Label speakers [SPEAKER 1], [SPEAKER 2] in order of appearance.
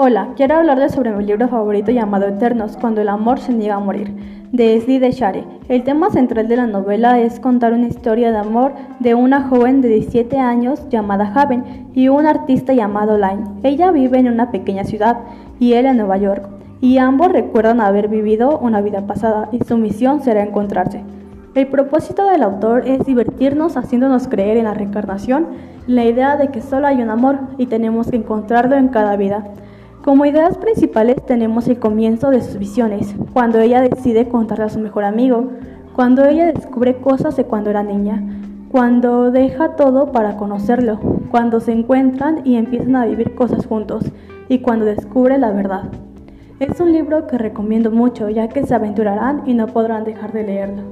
[SPEAKER 1] Hola, quiero hablarles sobre mi libro favorito llamado Eternos, cuando el amor se niega a morir, de Esli de Share. El tema central de la novela es contar una historia de amor de una joven de 17 años llamada Haven y un artista llamado Line. Ella vive en una pequeña ciudad y él en Nueva York, y ambos recuerdan haber vivido una vida pasada y su misión será encontrarse. El propósito del autor es divertirnos haciéndonos creer en la reencarnación, la idea de que solo hay un amor y tenemos que encontrarlo en cada vida. Como ideas principales tenemos el comienzo de sus visiones, cuando ella decide contarle a su mejor amigo, cuando ella descubre cosas de cuando era niña, cuando deja todo para conocerlo, cuando se encuentran y empiezan a vivir cosas juntos, y cuando descubre la verdad. Es un libro que recomiendo mucho ya que se aventurarán y no podrán dejar de leerlo.